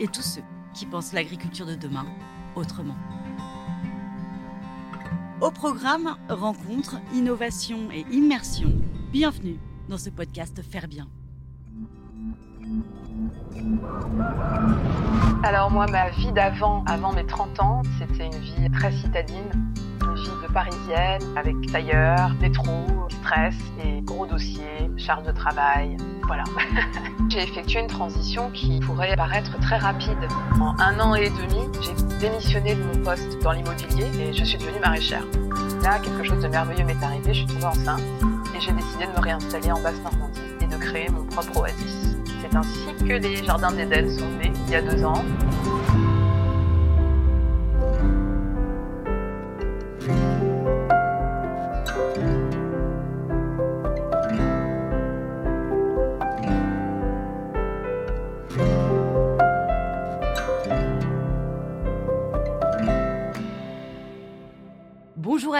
et tous ceux qui pensent l'agriculture de demain autrement. Au programme Rencontres, Innovation et Immersion, bienvenue dans ce podcast Faire Bien. Alors moi, ma vie d'avant, avant mes 30 ans, c'était une vie très citadine, une vie de parisienne, avec tailleur, métro, stress et gros dossiers, charge de travail, voilà. j'ai effectué une transition qui pourrait paraître très rapide. En un an et demi, j'ai démissionné de mon poste dans l'immobilier et je suis devenue maraîchère. Là, quelque chose de merveilleux m'est arrivé, je suis tombée enceinte et j'ai décidé de me réinstaller en Basse-Normandie et de créer mon propre oasis. C'est ainsi que les Jardins d'Éden sont nés il y a deux ans.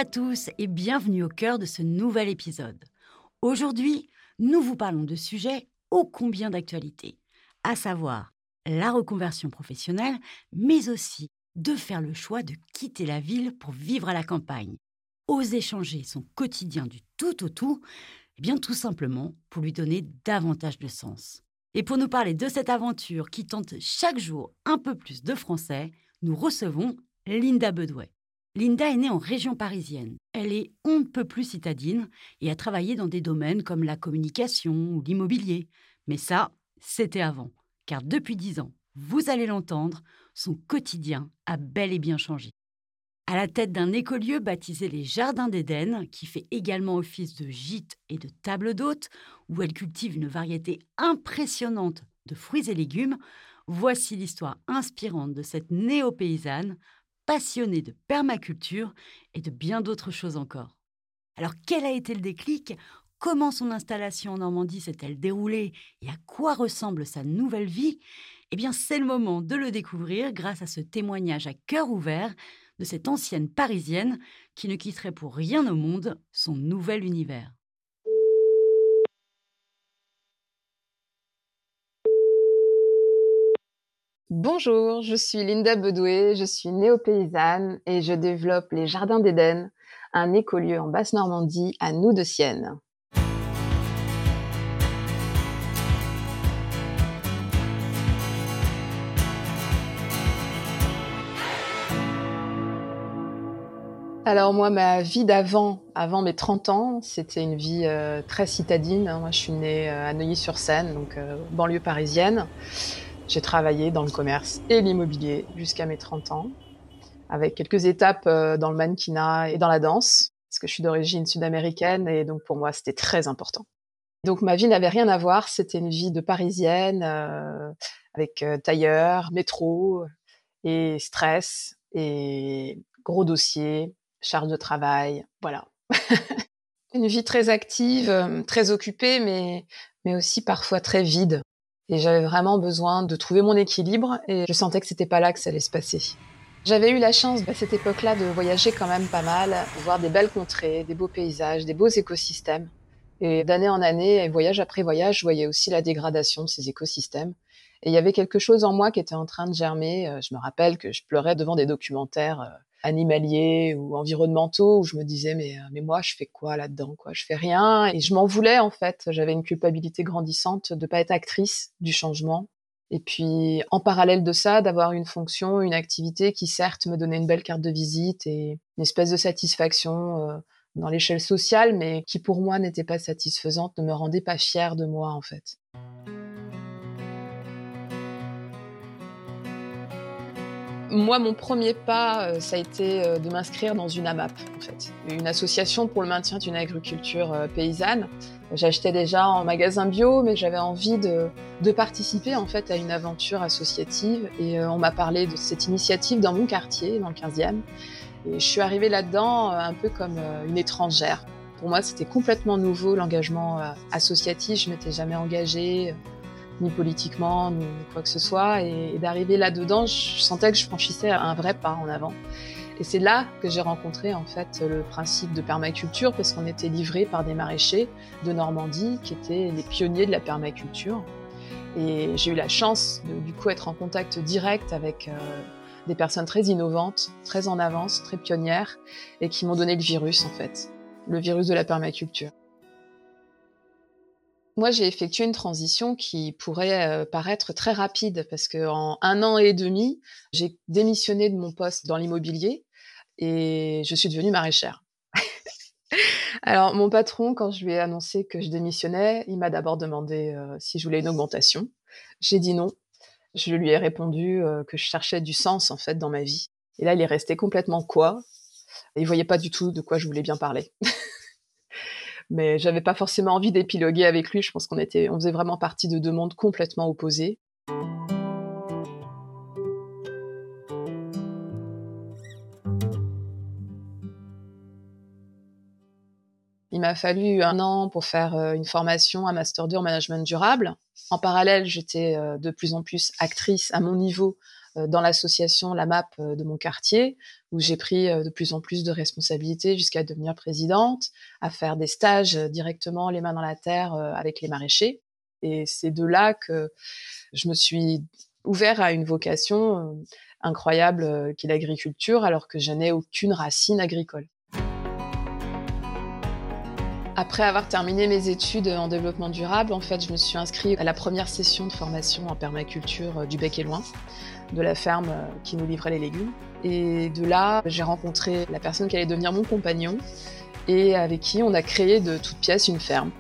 À tous et bienvenue au cœur de ce nouvel épisode. Aujourd'hui, nous vous parlons de sujets ô combien d'actualité, à savoir la reconversion professionnelle, mais aussi de faire le choix de quitter la ville pour vivre à la campagne, oser changer son quotidien du tout au tout, eh bien tout simplement pour lui donner davantage de sens. Et pour nous parler de cette aventure qui tente chaque jour un peu plus de français, nous recevons Linda Bedouet. Linda est née en région parisienne. Elle est on ne peut plus citadine et a travaillé dans des domaines comme la communication ou l'immobilier. Mais ça, c'était avant. Car depuis dix ans, vous allez l'entendre, son quotidien a bel et bien changé. À la tête d'un écolieu baptisé les Jardins d'Éden, qui fait également office de gîte et de table d'hôte, où elle cultive une variété impressionnante de fruits et légumes, voici l'histoire inspirante de cette néo-paysanne passionnée de permaculture et de bien d'autres choses encore. Alors quel a été le déclic? Comment son installation en Normandie s'est-elle déroulée? Et à quoi ressemble sa nouvelle vie? Eh bien c'est le moment de le découvrir grâce à ce témoignage à cœur ouvert de cette ancienne Parisienne qui ne quitterait pour rien au monde son nouvel univers. Bonjour, je suis Linda Bedouet, je suis néo-paysanne et je développe les Jardins d'Éden, un écolieu en Basse-Normandie à nous de Sienne. Alors moi, ma vie d'avant, avant mes 30 ans, c'était une vie euh, très citadine. Moi, je suis née euh, à Neuilly-sur-Seine, donc euh, banlieue parisienne. J'ai travaillé dans le commerce et l'immobilier jusqu'à mes 30 ans, avec quelques étapes dans le mannequinat et dans la danse, parce que je suis d'origine sud-américaine et donc pour moi, c'était très important. Donc ma vie n'avait rien à voir, c'était une vie de parisienne, avec tailleur, métro et stress et gros dossiers, charge de travail, voilà. une vie très active, euh, très occupée, mais, mais aussi parfois très vide. Et j'avais vraiment besoin de trouver mon équilibre et je sentais que c'était pas là que ça allait se passer. J'avais eu la chance à cette époque-là de voyager quand même pas mal, voir des belles contrées, des beaux paysages, des beaux écosystèmes. Et d'année en année, voyage après voyage, je voyais aussi la dégradation de ces écosystèmes. Et il y avait quelque chose en moi qui était en train de germer. Euh, je me rappelle que je pleurais devant des documentaires euh, animaliers ou environnementaux où je me disais mais euh, mais moi je fais quoi là-dedans quoi? Je fais rien. Et je m'en voulais en fait. J'avais une culpabilité grandissante de pas être actrice du changement. Et puis en parallèle de ça d'avoir une fonction une activité qui certes me donnait une belle carte de visite et une espèce de satisfaction euh, dans l'échelle sociale mais qui pour moi n'était pas satisfaisante ne me rendait pas fière de moi en fait Moi, mon premier pas, euh, ça a été euh, de m'inscrire dans une AMAP, en fait, une association pour le maintien d'une agriculture euh, paysanne. J'achetais déjà en magasin bio, mais j'avais envie de, participer en fait à une aventure associative. Et on m'a parlé de cette initiative dans mon quartier, dans le 15e. Et je suis arrivée là-dedans un peu comme une étrangère. Pour moi, c'était complètement nouveau l'engagement associatif. Je m'étais jamais engagée ni politiquement, ni quoi que ce soit. Et, d'arriver là-dedans, je sentais que je franchissais un vrai pas en avant. Et c'est là que j'ai rencontré en fait le principe de permaculture parce qu'on était livré par des maraîchers de Normandie qui étaient les pionniers de la permaculture. Et j'ai eu la chance de du coup être en contact direct avec euh, des personnes très innovantes, très en avance, très pionnières et qui m'ont donné le virus en fait, le virus de la permaculture. Moi, j'ai effectué une transition qui pourrait euh, paraître très rapide parce qu'en un an et demi, j'ai démissionné de mon poste dans l'immobilier et je suis devenue maraîchère. Alors, mon patron, quand je lui ai annoncé que je démissionnais, il m'a d'abord demandé euh, si je voulais une augmentation. J'ai dit non. Je lui ai répondu euh, que je cherchais du sens en fait dans ma vie. Et là, il est resté complètement quoi. il voyait pas du tout de quoi je voulais bien parler. mais j'avais pas forcément envie d'épiloguer avec lui. Je pense qu'on était, on faisait vraiment partie de deux mondes complètement opposés. Il m'a fallu un an pour faire euh, une formation, un master 2 en management durable. En parallèle, j'étais euh, de plus en plus actrice à mon niveau dans l'association La MAP euh, de mon quartier, où j'ai pris euh, de plus en plus de responsabilités jusqu'à devenir présidente, à faire des stages directement les mains dans la terre avec les maraîchers. Et c'est de là que je me suis ouvert à une vocation incroyable qui est l'agriculture, alors que je n'ai aucune racine agricole. Après avoir terminé mes études en développement durable, en fait, je me suis inscrite à la première session de formation en permaculture du Bec et Loin de la ferme euh, qui nous livrait les légumes. Et de là, j'ai rencontré la personne qui allait devenir mon compagnon et avec qui on a créé de toutes pièces une ferme.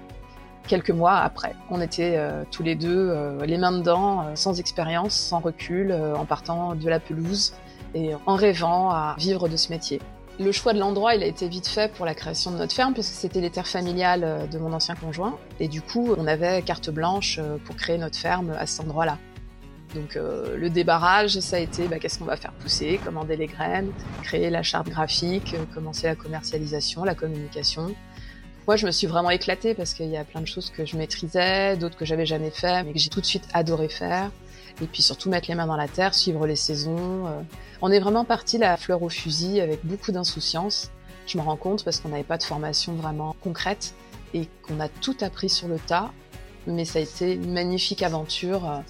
Quelques mois après, on était euh, tous les deux euh, les mains dedans, sans expérience, sans recul, en partant de la pelouse et en rêvant à vivre de ce métier. Le choix de l'endroit, il a été vite fait pour la création de notre ferme, parce que c'était les terres familiales de mon ancien conjoint. Et du coup, on avait carte blanche pour créer notre ferme à cet endroit-là. Donc euh, le débarrage, ça a été bah, qu'est-ce qu'on va faire pousser, commander les graines, créer la charte graphique, euh, commencer la commercialisation, la communication. Moi, je me suis vraiment éclatée parce qu'il y a plein de choses que je maîtrisais, d'autres que j'avais jamais fait, mais que j'ai tout de suite adoré faire. Et puis surtout mettre les mains dans la terre, suivre les saisons. Euh. On est vraiment parti la fleur au fusil avec beaucoup d'insouciance. Je me rends compte parce qu'on n'avait pas de formation vraiment concrète et qu'on a tout appris sur le tas. Mais ça a été une magnifique aventure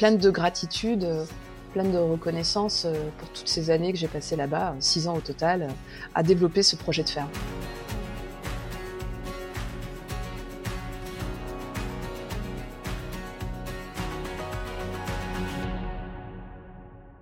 pleine de gratitude, euh, pleine de reconnaissance euh, pour toutes ces années que j'ai passées là-bas, six ans au total, euh, à développer ce projet de ferme.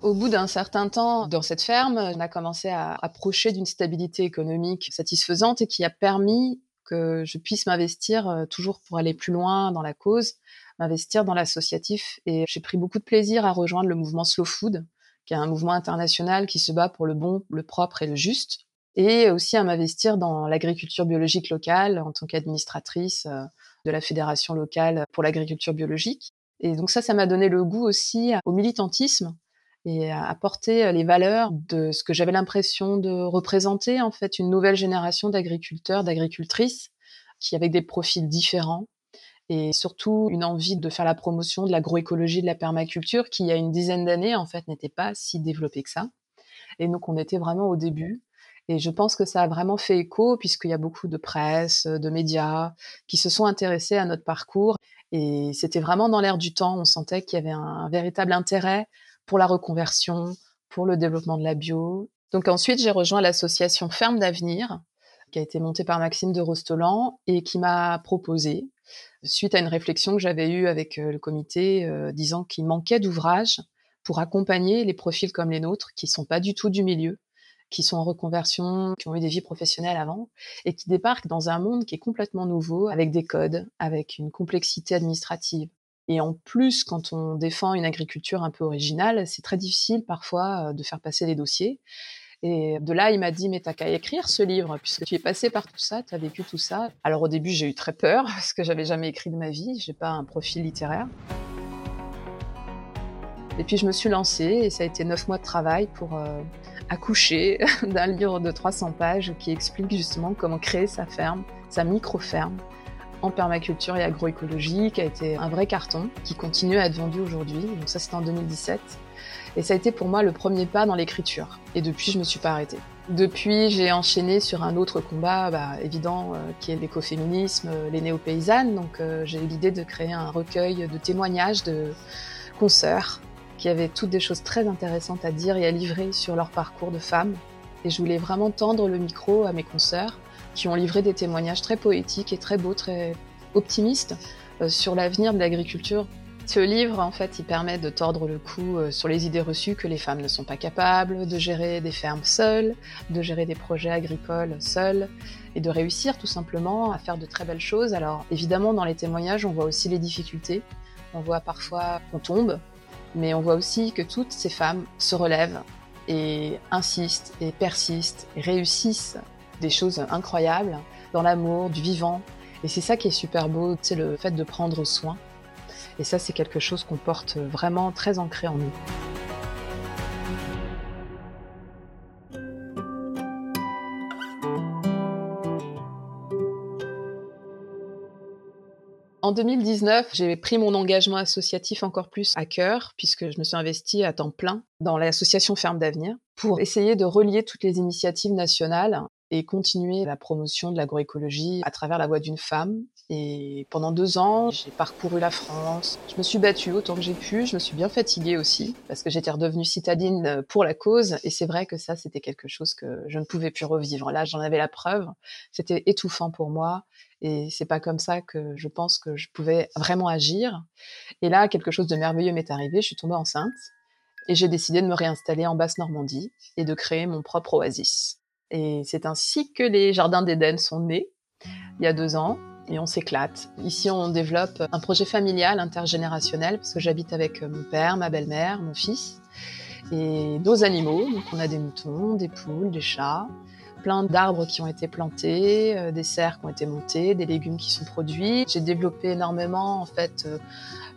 Au bout d'un certain temps dans cette ferme, on a commencé à approcher d'une stabilité économique satisfaisante et qui a permis que je puisse m'investir toujours pour aller plus loin dans la cause, m'investir dans l'associatif et j'ai pris beaucoup de plaisir à rejoindre le mouvement Slow Food, qui est un mouvement international qui se bat pour le bon, le propre et le juste, et aussi à m'investir dans l'agriculture biologique locale en tant qu'administratrice euh, de la fédération locale pour l'agriculture biologique. Et donc ça, ça m'a donné le goût aussi au militantisme et à apporter les valeurs de ce que j'avais l'impression de représenter, en fait, une nouvelle génération d'agriculteurs, d'agricultrices qui avec des profils différents, et surtout une envie de faire la promotion de l'agroécologie, de la permaculture, qui il y a une dizaine d'années en fait n'était pas si développée que ça. Et donc on était vraiment au début. Et je pense que ça a vraiment fait écho puisqu'il y a beaucoup de presse, de médias qui se sont intéressés à notre parcours. Et c'était vraiment dans l'air du temps. On sentait qu'il y avait un véritable intérêt pour la reconversion, pour le développement de la bio. Donc ensuite, j'ai rejoint l'association Ferme d'avenir, qui a été montée par Maxime de Rostolan et qui m'a proposé suite à une réflexion que j'avais eue avec euh, le comité, euh, disant qu'il manquait d'ouvrages pour accompagner les profils comme les nôtres, qui sont pas du tout du milieu, qui sont en reconversion, qui ont eu des vies professionnelles avant, et qui débarquent dans un monde qui est complètement nouveau, avec des codes, avec une complexité administrative. Et en plus, quand on défend une agriculture un peu originale, c'est très difficile parfois de faire passer les dossiers. Et de là, il m'a dit, mais t'as qu'à écrire ce livre, puisque tu es passé par tout ça, tu as vécu tout ça. Alors au début, j'ai eu très peur, parce que j'avais jamais écrit de ma vie, j'ai pas un profil littéraire. Et puis je me suis lancée, et ça a été neuf mois de travail pour euh, accoucher d'un livre de 300 pages qui explique justement comment créer sa ferme, sa micro-ferme, en permaculture et agroécologie, qui a été un vrai carton, qui continue à être vendu aujourd'hui. Donc ça, c'était en 2017. Et ça a été pour moi le premier pas dans l'écriture. Et depuis, je me suis pas arrêtée. Depuis, j'ai enchaîné sur un autre combat bah, évident euh, qui est l'écoféminisme, euh, les néo-paysannes. Donc euh, j'ai eu l'idée de créer un recueil de témoignages de consoeurs qui avaient toutes des choses très intéressantes à dire et à livrer sur leur parcours de femmes. Et je voulais vraiment tendre le micro à mes consoeurs qui ont livré des témoignages très poétiques et très beaux, très optimistes sur l'avenir de l'agriculture ce livre, en fait, il permet de tordre le cou euh, sur les idées reçues que les femmes ne sont pas capables de gérer des fermes seules, de gérer des projets agricoles seules, et de réussir tout simplement à faire de très belles choses. Alors, évidemment, dans les témoignages, on voit aussi les difficultés. On voit parfois qu'on tombe, mais on voit aussi que toutes ces femmes se relèvent et insistent et persistent et réussissent des choses incroyables dans l'amour du vivant. Et c'est ça qui est super beau, c'est le fait de prendre soin. Et ça, c'est quelque chose qu'on porte vraiment très ancré en nous. En 2019, j'ai pris mon engagement associatif encore plus à cœur, puisque je me suis investie à temps plein dans l'association Ferme d'Avenir pour essayer de relier toutes les initiatives nationales et continuer la promotion de l'agroécologie à travers la voix d'une femme. Et pendant deux ans, j'ai parcouru la France. Je me suis battue autant que j'ai pu. Je me suis bien fatiguée aussi parce que j'étais redevenue citadine pour la cause. Et c'est vrai que ça, c'était quelque chose que je ne pouvais plus revivre. Là, j'en avais la preuve. C'était étouffant pour moi. Et c'est pas comme ça que je pense que je pouvais vraiment agir. Et là, quelque chose de merveilleux m'est arrivé. Je suis tombée enceinte et j'ai décidé de me réinstaller en Basse-Normandie et de créer mon propre oasis. Et c'est ainsi que les Jardins d'Éden sont nés il y a deux ans et on s'éclate. Ici, on développe un projet familial intergénérationnel parce que j'habite avec mon père, ma belle-mère, mon fils et nos animaux. Donc, on a des moutons, des poules, des chats, plein d'arbres qui ont été plantés, euh, des serres qui ont été montées, des légumes qui sont produits. J'ai développé énormément, en fait, euh,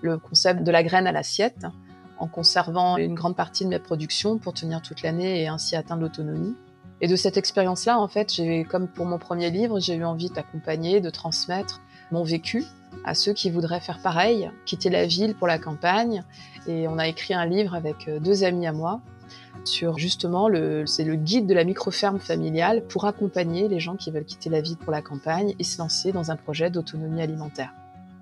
le concept de la graine à l'assiette en conservant une grande partie de mes productions pour tenir toute l'année et ainsi atteindre l'autonomie. Et de cette expérience-là, en fait, j'ai, comme pour mon premier livre, j'ai eu envie d'accompagner, de transmettre mon vécu à ceux qui voudraient faire pareil, quitter la ville pour la campagne. Et on a écrit un livre avec euh, deux amis à moi sur justement le, c'est le guide de la micro-ferme familiale pour accompagner les gens qui veulent quitter la ville pour la campagne et se lancer dans un projet d'autonomie alimentaire.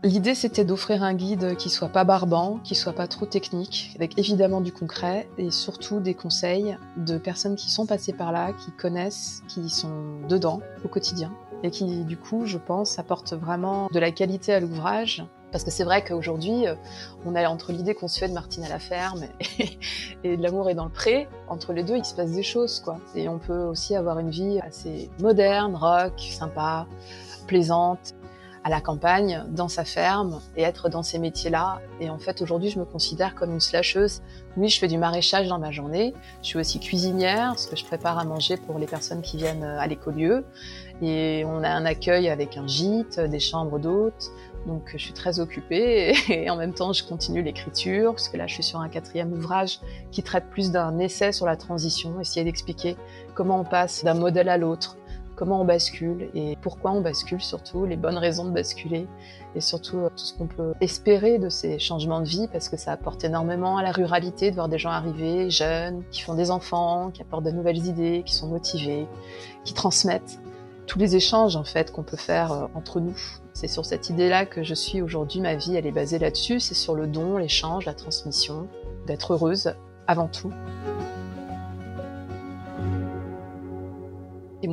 L'idée, c'était d'offrir un guide qui soit pas barbant, qui soit pas trop technique, avec évidemment du concret et surtout des conseils de personnes qui sont passées par là, qui connaissent, qui sont dedans au quotidien et qui, du coup, je pense, apportent vraiment de la qualité à l'ouvrage. Parce que c'est vrai qu'aujourd'hui, euh, on est entre l'idée qu'on se fait de Martine à la ferme et, de l'amour est dans le pré. Entre les deux, il se passe des choses, quoi. Et on peut aussi avoir une vie assez moderne, rock, sympa, plaisante, à la campagne, dans sa ferme et être dans ces métiers-là. Et en fait, aujourd'hui, je me considère comme une slasheuse. Oui, je fais du maraîchage dans ma journée. Je suis aussi cuisinière, parce que je prépare à manger pour les personnes qui viennent à l'écolieu. Et on a un accueil avec un gîte, des chambres d'hôtes. Donc, je suis très occupée et en même temps, je continue l'écriture, parce que là, je suis sur un quatrième ouvrage qui traite plus d'un essai sur la transition, essayer d'expliquer comment on passe d'un modèle à l'autre, comment on bascule et pourquoi on bascule surtout, les bonnes raisons de basculer et surtout euh, tout ce qu'on peut espérer de ces changements de vie parce que ça apporte énormément à la ruralité de voir des gens arriver jeunes, qui font des enfants, qui apportent de nouvelles idées, qui sont motivés, qui transmettent tous les échanges en fait qu'on peut faire euh, entre nous. C'est sur cette idée-là que je suis aujourd'hui, ma vie elle est basée là-dessus, c'est sur le don, l'échange, la transmission, d'être heureuse avant tout.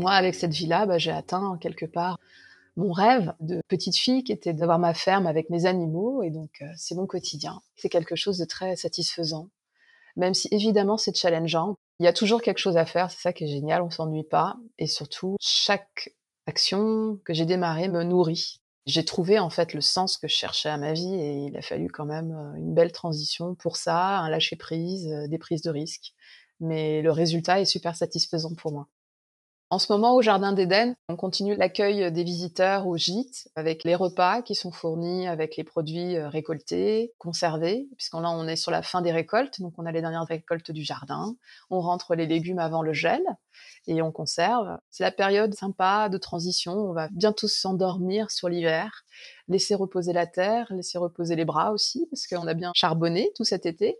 Moi, avec cette vie-là, bah, j'ai atteint quelque part mon rêve de petite fille qui était d'avoir ma ferme avec mes animaux. Et donc, euh, c'est mon quotidien. C'est quelque chose de très satisfaisant. Même si évidemment c'est challengeant. Il y a toujours quelque chose à faire. C'est ça qui est génial. On s'ennuie pas. Et surtout, chaque action que j'ai démarrée me nourrit. J'ai trouvé en fait le sens que je cherchais à ma vie et il a fallu quand même euh, une belle transition pour ça, un lâcher prise, euh, des prises de risques. Mais le résultat est super satisfaisant pour moi. En ce moment, au Jardin d'Éden, on continue l'accueil des visiteurs au gîte avec les repas qui sont fournis avec les produits euh, récoltés, conservés, puisqu'on là, on est sur la fin des récoltes, donc on a les dernières récoltes du jardin. On rentre les légumes avant le gel et on conserve. C'est la période sympa de transition. On va bientôt s'endormir sur l'hiver, laisser reposer la terre, laisser reposer les bras aussi, parce qu'on a bien charbonné tout cet été.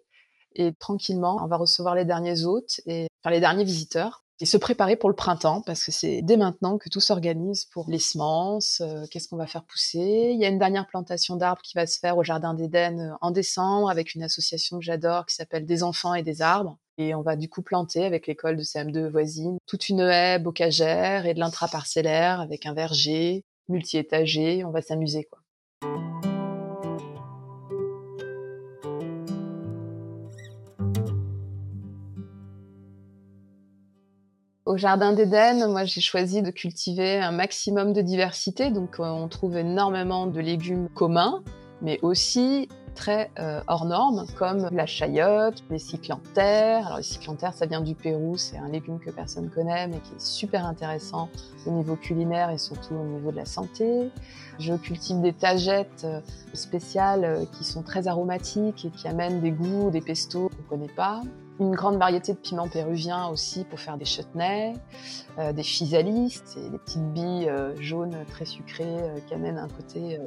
Et tranquillement, on va recevoir les derniers hôtes et les derniers visiteurs et se préparer pour le printemps parce que c'est dès maintenant que tout s'organise pour les semences, euh, qu'est-ce qu'on va faire pousser. Il y a une dernière plantation d'arbres qui va se faire au Jardin d'Éden euh, en décembre avec une association que j'adore qui s'appelle Des enfants et des arbres. Et on va du coup planter avec l'école de CM2 voisine toute une haie bocagère et de l'intraparcellaire avec un verger multi-étagé. On va s'amuser quoi. Au Jardin d'Éden, moi j'ai choisi de cultiver un maximum de diversité, donc euh, on trouve énormément de légumes communs, mais aussi très euh, hors normes, comme la chayotte, les cyclanthères. Alors les cyclanthères, ça vient du Pérou, c'est un légume que personne connaît, mais qui est super intéressant au niveau culinaire et surtout au niveau de la santé. Je cultive des tagettes euh, spéciales qui sont très aromatiques et qui amènent des goûts, des pestos qu'on connaît pas une grande variété de piments péruviens aussi pour faire des chutneys, euh, des physalis, c'est des petites billes euh, jaunes très sucrées euh, qui amènent un côté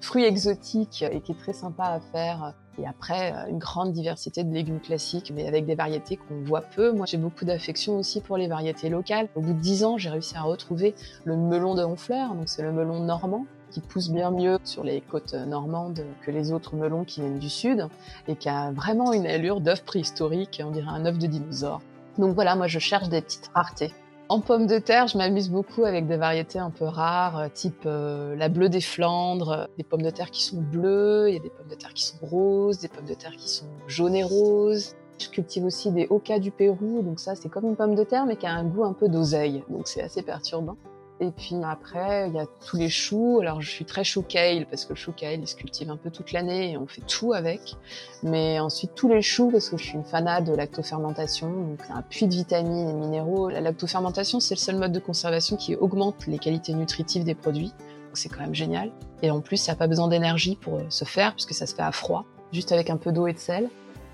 fruit exotique et qui est très sympa à faire. Et après, une grande diversité de légumes classiques, mais avec des variétés qu'on voit peu. Moi, j'ai beaucoup d'affection aussi pour les variétés locales. Au bout de dix ans, j'ai réussi à retrouver le melon de Honfleur, donc c'est le melon normand, qui pousse bien mieux sur les côtes normandes que les autres melons qui viennent du sud et qui a vraiment une allure d'œuf préhistorique, on dirait un œuf de dinosaure. Donc voilà, moi je cherche des petites raretés. En pommes de terre, je m'amuse beaucoup avec des variétés un peu rares, euh, type euh, la bleue des Flandres, des pommes de terre qui sont bleues, il y a des pommes de terre qui sont roses, des pommes de terre qui sont jaunes et roses. Je cultive aussi des oca du Pérou, donc ça c'est comme une pomme de terre mais qui a un goût un peu d'oseille, donc c'est assez perturbant. Et puis après, il y a tous les choux. Alors je suis très chou kale parce que le chou kale, il se cultive un peu toute l'année et on fait tout avec. Mais ensuite tous les choux parce que je suis une fanade de lactofermentation, donc un puits de vitamines et minéraux. La lactofermentation, c'est le seul mode de conservation qui augmente les qualités nutritives des produits. Donc c'est quand même génial. Et en plus, ça n'a pas besoin d'énergie pour euh, se faire puisque ça se fait à froid, juste avec un peu d'eau et de sel.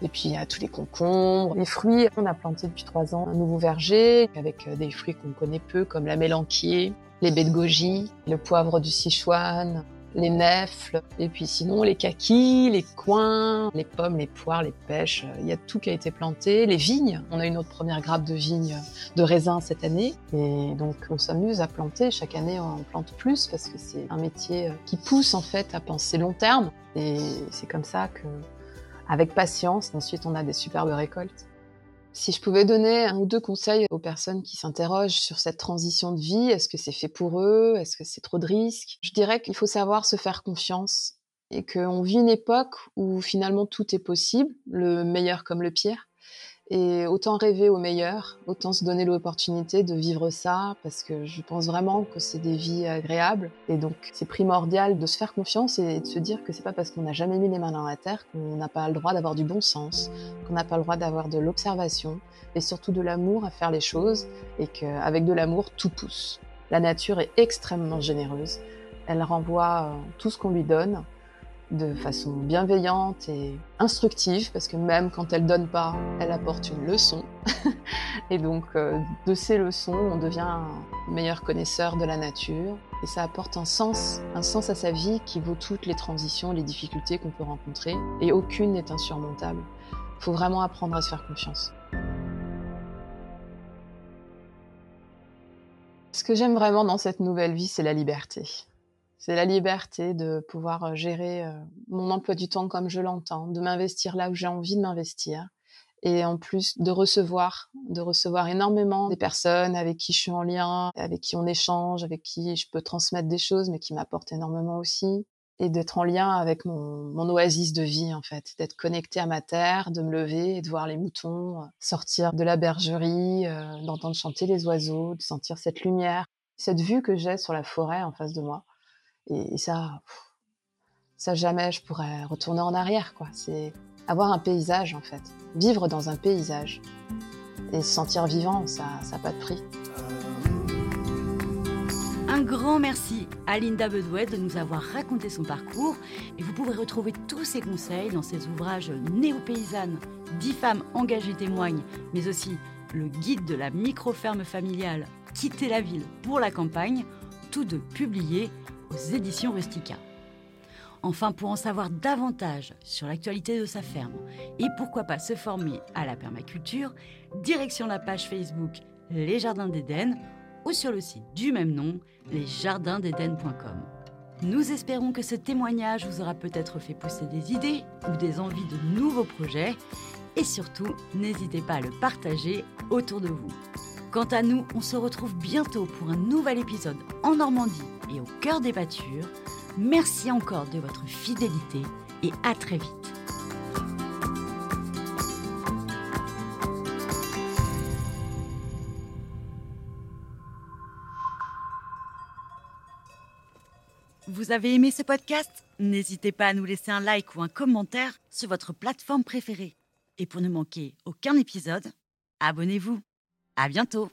Et puis il y a tous les concombres, les fruits. On a planté depuis trois ans un nouveau verger avec euh, des fruits qu'on connaît peu comme la mélanquier, les baies de goji, le poivre du Sichuan, les nèfles, et puis sinon les kakis, les coins, les pommes, les poires, les pêches, il y a tout qui a été planté, les vignes, on a une autre première grappe de vignes de raisin cette année, et donc on s'amuse à planter, chaque année on plante plus parce que c'est un métier euh, qui pousse en fait à penser long terme, et c'est comme ça que avec patience. Ensuite, on a des superbes récoltes. Si je pouvais donner un ou deux conseils aux personnes qui s'interrogent sur cette transition de vie, est-ce que c'est fait pour eux? Est-ce que c'est trop de risques? Je dirais qu'il faut savoir se faire confiance et qu'on vit une époque où finalement tout est possible, le meilleur comme le pire. Et autant rêver au meilleur, autant se donner l'opportunité de vivre ça, parce que je pense vraiment que c'est des vies agréables. Et donc, c'est primordial de se faire confiance et de se dire que c'est pas parce qu'on n'a jamais mis les mains dans la terre qu'on n'a pas le droit d'avoir du bon sens, qu'on n'a pas le droit d'avoir de l'observation, et surtout de l'amour à faire les choses, et qu'avec de l'amour, tout pousse. La nature est extrêmement généreuse. Elle renvoie euh, tout ce qu'on lui donne, de façon bienveillante et instructive, parce que même quand elle donne pas, elle apporte une leçon. et donc, euh, de ces leçons, on devient un meilleur connaisseur de la nature, et ça apporte un sens, un sens à sa vie qui vaut toutes les transitions, les difficultés qu'on peut rencontrer, et aucune n'est insurmontable. Il faut vraiment apprendre à se faire confiance. Ce que j'aime vraiment dans cette nouvelle vie, c'est la liberté. C'est la liberté de pouvoir euh, gérer euh, mon emploi du temps comme je l'entends, de m'investir là où j'ai envie de m'investir. Et en plus de recevoir, de recevoir énormément des personnes avec qui je suis en lien, avec qui on échange, avec qui je peux transmettre des choses, mais qui m'apportent énormément aussi, et d'être en lien avec mon, oasis de vie en fait, d'être connecté à ma terre, de me lever et de voir les moutons euh, sortir de la bergerie, d'entendre chanter les oiseaux, de sentir cette lumière, cette vue que j'ai sur la forêt en face de moi Et, ça, ça jamais je pourrais retourner en arrière, quoi. C'est avoir un paysage, en fait. Vivre dans un paysage. Et se sentir vivant, ça n'a pas de prix. Un grand merci à Linda Bedouet de nous avoir raconté son parcours et vous pouvez retrouver tous ses conseils dans ses ouvrages Néo-paysanne, 10 femmes engagées témoignent, mais aussi le guide de la micro-ferme familiale Quitter la ville pour la campagne, tous deux publiés éditions Rustica. Enfin, pour en savoir davantage sur l'actualité de sa ferme et pourquoi pas se former à la permaculture, direction la page Facebook Les Jardins d'Éden ou sur le site du même nom, lesjardinsdeden.com. Nous espérons que ce témoignage vous aura peut-être fait pousser des idées ou des envies de nouveaux projets. Et surtout, n'hésitez pas à le partager autour de vous. Quant à nous, on se retrouve bientôt pour un nouvel épisode en Normandie et au cœur des pâtures. Merci encore de votre fidélité et à très vite. Vous avez aimé ce podcast? N'hésitez pas à nous laisser un like ou un commentaire sur votre plateforme préférée. Et pour ne manquer aucun épisode, abonnez-vous. À bientôt